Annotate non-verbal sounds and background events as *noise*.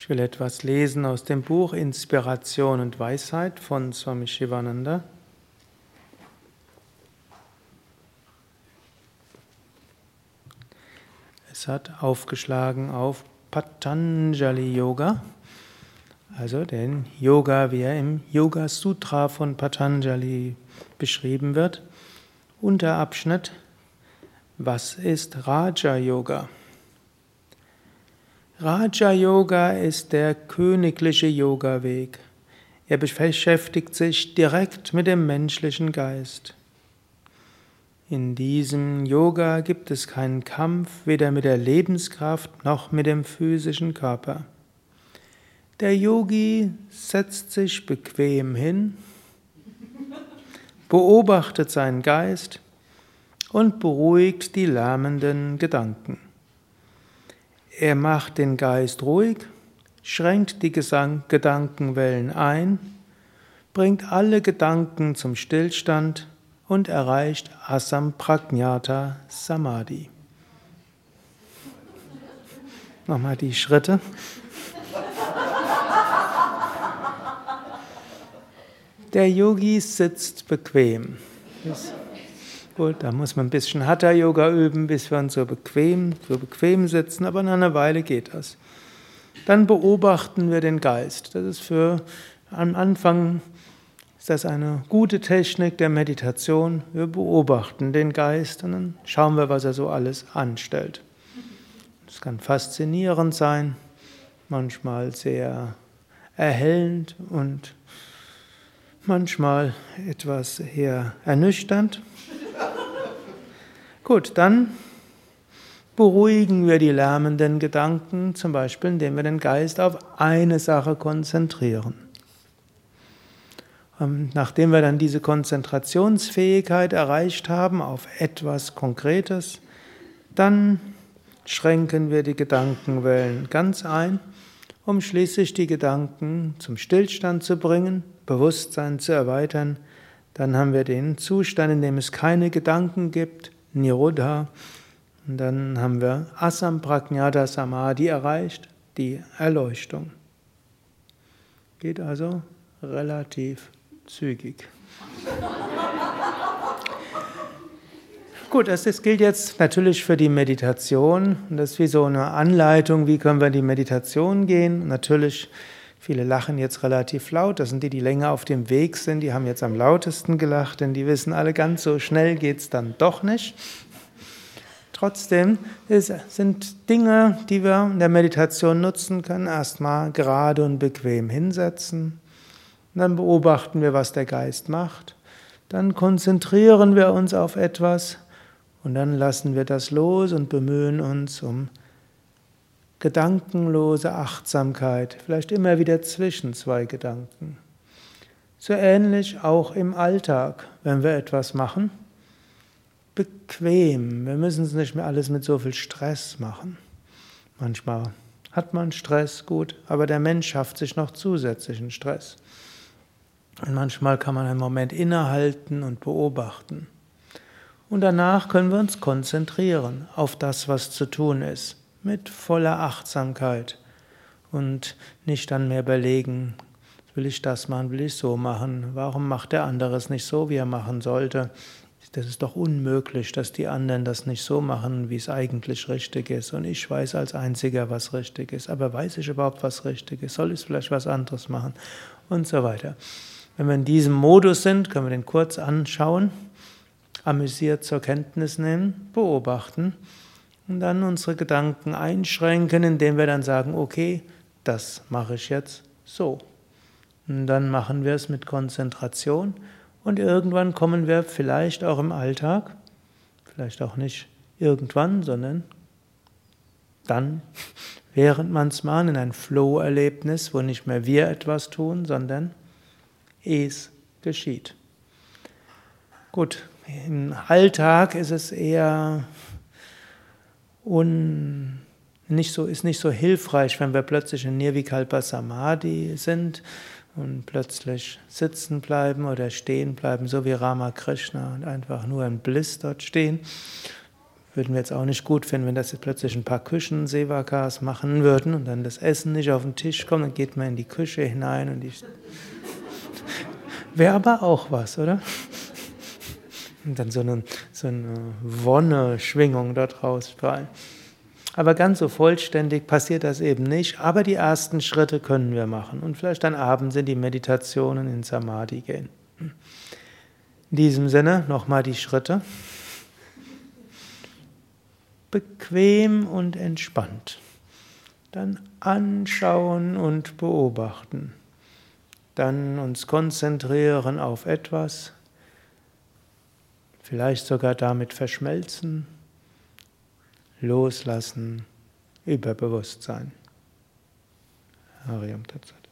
Ich will etwas lesen aus dem Buch Inspiration und Weisheit von Swami Shivananda. Es hat aufgeschlagen auf Patanjali Yoga, also den Yoga, wie er im Yoga Sutra von Patanjali beschrieben wird. Unterabschnitt Was ist Raja Yoga? Raja Yoga ist der königliche Yoga-Weg. Er beschäftigt sich direkt mit dem menschlichen Geist. In diesem Yoga gibt es keinen Kampf, weder mit der Lebenskraft noch mit dem physischen Körper. Der Yogi setzt sich bequem hin, *laughs* beobachtet seinen Geist und beruhigt die lärmenden Gedanken. Er macht den Geist ruhig, schränkt die Gesang Gedankenwellen ein, bringt alle Gedanken zum Stillstand und erreicht Asamprajnata Samadhi. Nochmal die Schritte. Der Yogi sitzt bequem. Gut, da muss man ein bisschen Hatha-Yoga üben, bis wir uns so bequem, so bequem sitzen, aber nach einer Weile geht das. Dann beobachten wir den Geist. Das ist für am Anfang ist das eine gute Technik der Meditation. Wir beobachten den Geist und dann schauen wir, was er so alles anstellt. Das kann faszinierend sein, manchmal sehr erhellend und manchmal etwas eher ernüchternd. Gut, dann beruhigen wir die lärmenden Gedanken, zum Beispiel indem wir den Geist auf eine Sache konzentrieren. Ähm, nachdem wir dann diese Konzentrationsfähigkeit erreicht haben auf etwas Konkretes, dann schränken wir die Gedankenwellen ganz ein, um schließlich die Gedanken zum Stillstand zu bringen, Bewusstsein zu erweitern. Dann haben wir den Zustand, in dem es keine Gedanken gibt, Nirodha. Und dann haben wir Asamprajnata Samadhi erreicht, die Erleuchtung. Geht also relativ zügig. *laughs* Gut, das gilt jetzt natürlich für die Meditation. Das ist wie so eine Anleitung, wie können wir in die Meditation gehen. Natürlich, viele lachen jetzt relativ laut. Das sind die, die länger auf dem Weg sind. Die haben jetzt am lautesten gelacht, denn die wissen alle, ganz so schnell geht es dann doch nicht. Trotzdem sind Dinge, die wir in der Meditation nutzen können. Erstmal gerade und bequem hinsetzen. Und dann beobachten wir, was der Geist macht. Dann konzentrieren wir uns auf etwas und dann lassen wir das los und bemühen uns um gedankenlose Achtsamkeit, vielleicht immer wieder zwischen zwei Gedanken. So ähnlich auch im Alltag, wenn wir etwas machen bequem. Wir müssen es nicht mehr alles mit so viel Stress machen. Manchmal hat man Stress, gut, aber der Mensch schafft sich noch zusätzlichen Stress. Und manchmal kann man einen Moment innehalten und beobachten. Und danach können wir uns konzentrieren auf das, was zu tun ist, mit voller Achtsamkeit und nicht dann mehr überlegen, will ich das machen, will ich so machen, warum macht der andere es nicht so, wie er machen sollte, das ist doch unmöglich, dass die anderen das nicht so machen, wie es eigentlich richtig ist. Und ich weiß als Einziger, was richtig ist. Aber weiß ich überhaupt, was richtig ist? Soll ich vielleicht was anderes machen? Und so weiter. Wenn wir in diesem Modus sind, können wir den kurz anschauen, amüsiert zur Kenntnis nehmen, beobachten und dann unsere Gedanken einschränken, indem wir dann sagen, okay, das mache ich jetzt so. Und dann machen wir es mit Konzentration und irgendwann kommen wir vielleicht auch im Alltag, vielleicht auch nicht irgendwann, sondern dann, *laughs* während man es macht, in ein Flow-Erlebnis, wo nicht mehr wir etwas tun, sondern es geschieht. Gut, im Alltag ist es eher un, nicht so, ist nicht so hilfreich, wenn wir plötzlich in Nirvikalpa Samadhi sind und plötzlich sitzen bleiben oder stehen bleiben, so wie Ramakrishna und einfach nur im Bliss dort stehen. Würden wir jetzt auch nicht gut finden, wenn das jetzt plötzlich ein paar Küchen Sevakas machen würden und dann das Essen nicht auf den Tisch kommt, dann geht man in die Küche hinein und die. *laughs* Wäre aber auch was, oder? Und dann so eine, so eine Wonne-Schwingung dort rausstrahlen. Aber ganz so vollständig passiert das eben nicht. Aber die ersten Schritte können wir machen und vielleicht dann abends in die Meditationen in Samadhi gehen. In diesem Sinne nochmal die Schritte. Bequem und entspannt. Dann anschauen und beobachten. Dann uns konzentrieren auf etwas. Vielleicht sogar damit verschmelzen. Loslassen über Bewusstsein. Hariam Tatsat.